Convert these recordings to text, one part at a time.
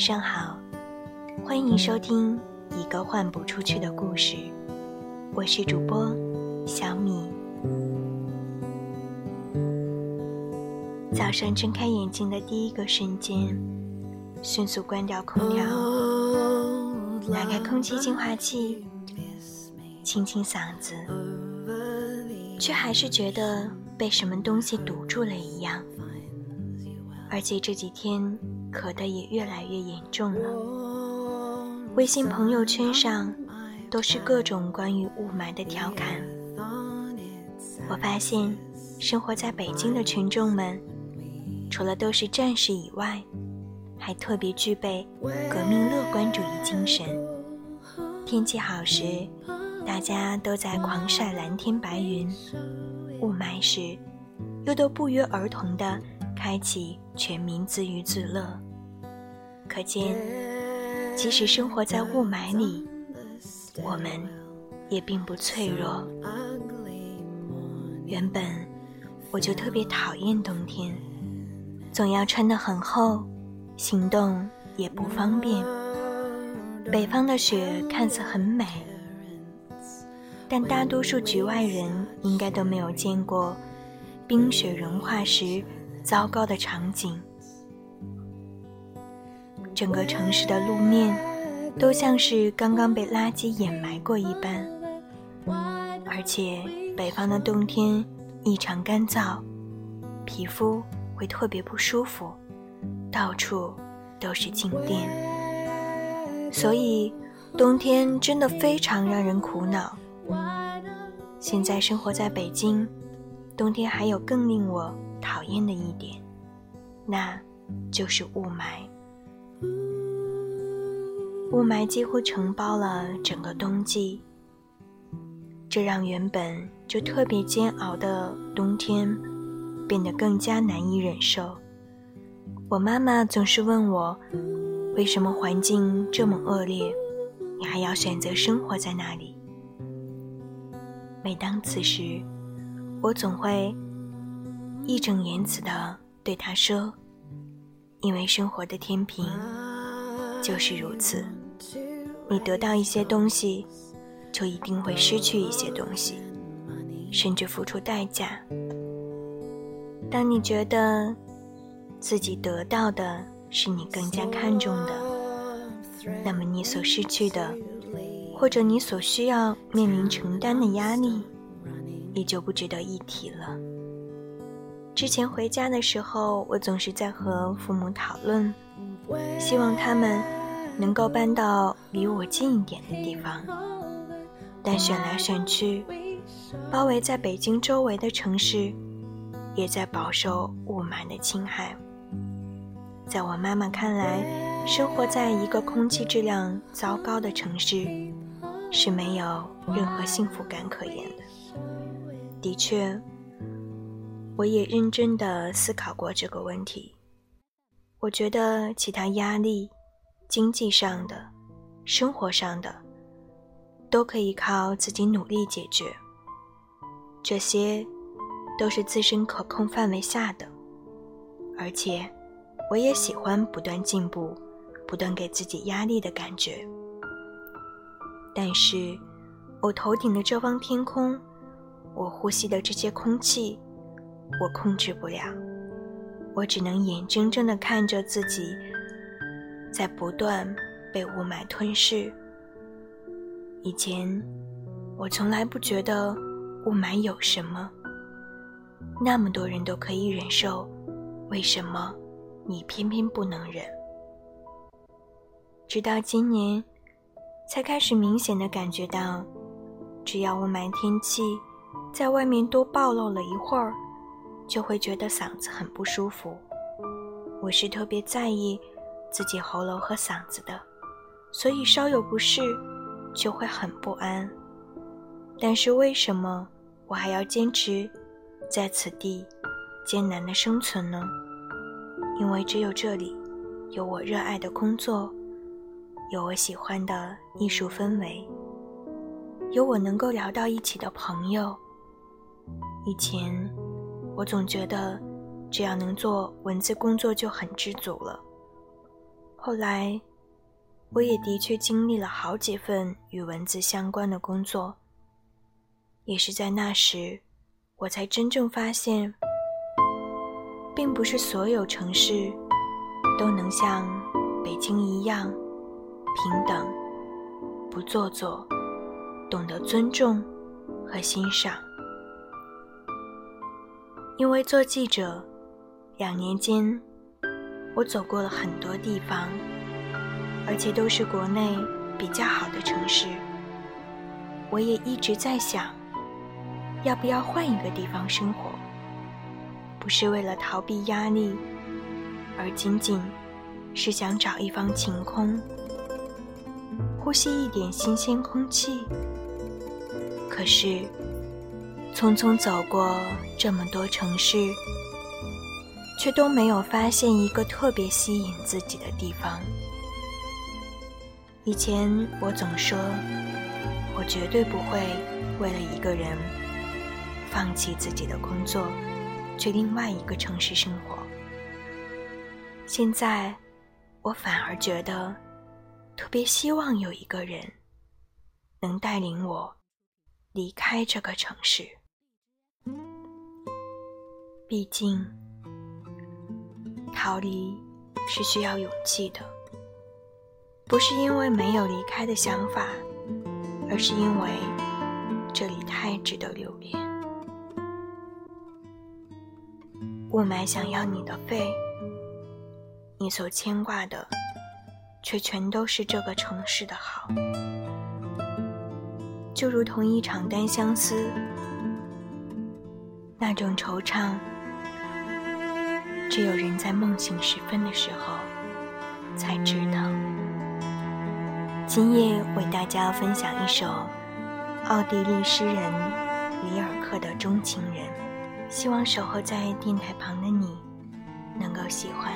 晚上好，欢迎收听一个换不出去的故事，我是主播小米。早上睁开眼睛的第一个瞬间，迅速关掉空调，打开空气净化器，清清嗓子，却还是觉得被什么东西堵住了一样。而且这几天咳得也越来越严重了。微信朋友圈上都是各种关于雾霾的调侃。我发现，生活在北京的群众们，除了都是战士以外，还特别具备革命乐观主义精神。天气好时，大家都在狂晒蓝天白云；雾霾时，又都不约而同的。开启全民自娱自乐，可见，即使生活在雾霾里，我们也并不脆弱。原本我就特别讨厌冬天，总要穿得很厚，行动也不方便。北方的雪看似很美，但大多数局外人应该都没有见过冰雪融化时。糟糕的场景，整个城市的路面都像是刚刚被垃圾掩埋过一般，而且北方的冬天异常干燥，皮肤会特别不舒服，到处都是静电，所以冬天真的非常让人苦恼。现在生活在北京，冬天还有更令我。讨厌的一点，那就是雾霾。雾霾几乎承包了整个冬季，这让原本就特别煎熬的冬天变得更加难以忍受。我妈妈总是问我，为什么环境这么恶劣，你还要选择生活在那里？每当此时，我总会。义正言辞地对他说：“因为生活的天平就是如此，你得到一些东西，就一定会失去一些东西，甚至付出代价。当你觉得自己得到的是你更加看重的，那么你所失去的，或者你所需要面临承担的压力，也就不值得一提了。”之前回家的时候，我总是在和父母讨论，希望他们能够搬到离我近一点的地方。但选来选去，包围在北京周围的城市，也在饱受雾霾的侵害。在我妈妈看来，生活在一个空气质量糟糕的城市，是没有任何幸福感可言的。的确。我也认真的思考过这个问题。我觉得其他压力、经济上的、生活上的，都可以靠自己努力解决。这些都是自身可控范围下的，而且我也喜欢不断进步、不断给自己压力的感觉。但是，我头顶的这方天空，我呼吸的这些空气。我控制不了，我只能眼睁睁地看着自己在不断被雾霾吞噬。以前我从来不觉得雾霾有什么，那么多人都可以忍受，为什么你偏偏不能忍？直到今年，才开始明显的感觉到，只要雾霾天气在外面多暴露了一会儿。就会觉得嗓子很不舒服。我是特别在意自己喉咙和嗓子的，所以稍有不适就会很不安。但是为什么我还要坚持在此地艰难的生存呢？因为只有这里有我热爱的工作，有我喜欢的艺术氛围，有我能够聊到一起的朋友。以前。我总觉得，只要能做文字工作就很知足了。后来，我也的确经历了好几份与文字相关的工作。也是在那时，我才真正发现，并不是所有城市都能像北京一样平等、不做作、懂得尊重和欣赏。因为做记者，两年间，我走过了很多地方，而且都是国内比较好的城市。我也一直在想，要不要换一个地方生活？不是为了逃避压力，而仅仅是想找一方晴空，呼吸一点新鲜空气。可是。匆匆走过这么多城市，却都没有发现一个特别吸引自己的地方。以前我总说，我绝对不会为了一个人放弃自己的工作，去另外一个城市生活。现在，我反而觉得，特别希望有一个人能带领我离开这个城市。毕竟，逃离是需要勇气的，不是因为没有离开的想法，而是因为这里太值得留恋。雾霾想要你的肺，你所牵挂的，却全都是这个城市的好，就如同一场单相思，那种惆怅。只有人在梦醒时分的时候才知道。今夜为大家分享一首奥地利诗人里尔克的《钟情人》，希望守候在电台旁的你能够喜欢。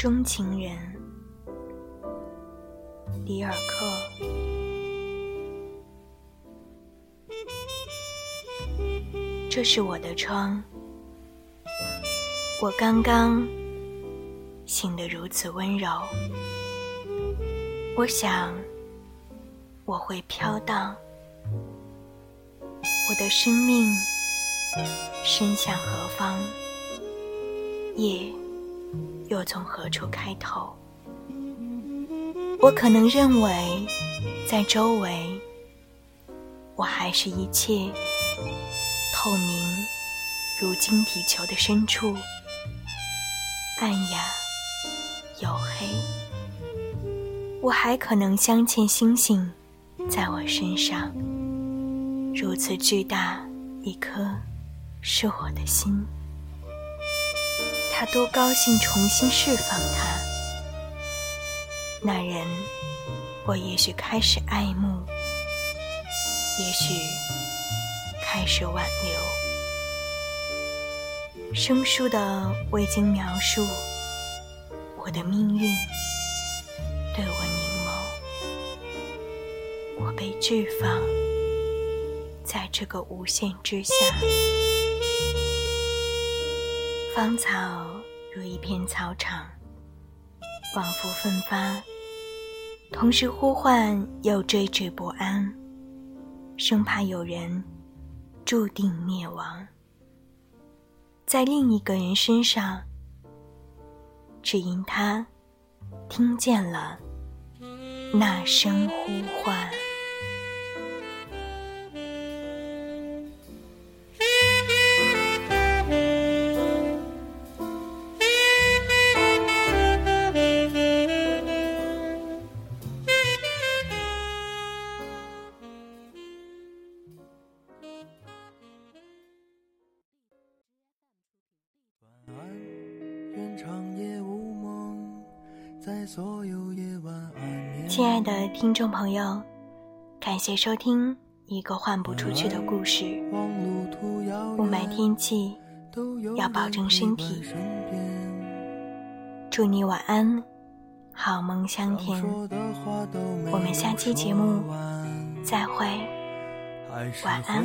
钟情人，里尔克。这是我的窗，我刚刚醒得如此温柔。我想我会飘荡，我的生命伸向何方？夜。又从何处开头？我可能认为，在周围，我还是一切透明如晶体球的深处，暗哑黝黑。我还可能镶嵌星星在我身上，如此巨大一颗是我的心。他多高兴重新释放他，那人，我也许开始爱慕，也许开始挽留。生疏的未经描述，我的命运对我凝眸，我被置放在这个无限之下。芳草如一片草场，仿佛奋发，同时呼唤又惴惴不安，生怕有人注定灭亡。在另一个人身上，只因他听见了那声呼唤。亲爱的听众朋友，感谢收听一个换不出去的故事。雾霾天气，要保重身体。祝你晚安，好梦香甜。我们下期节目再会，晚安。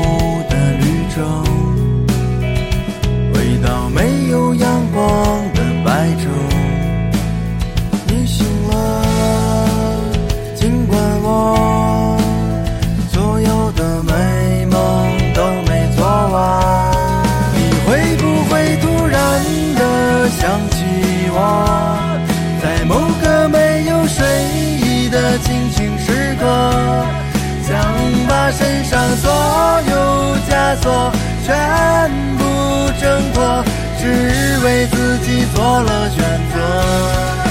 回到没有阳光的白昼，你醒了，尽管我所有的美梦都没做完。你会不会突然的想起我，在某个没有睡意的清醒时刻，想把身上所锁。全部挣脱，只为自己做了选择。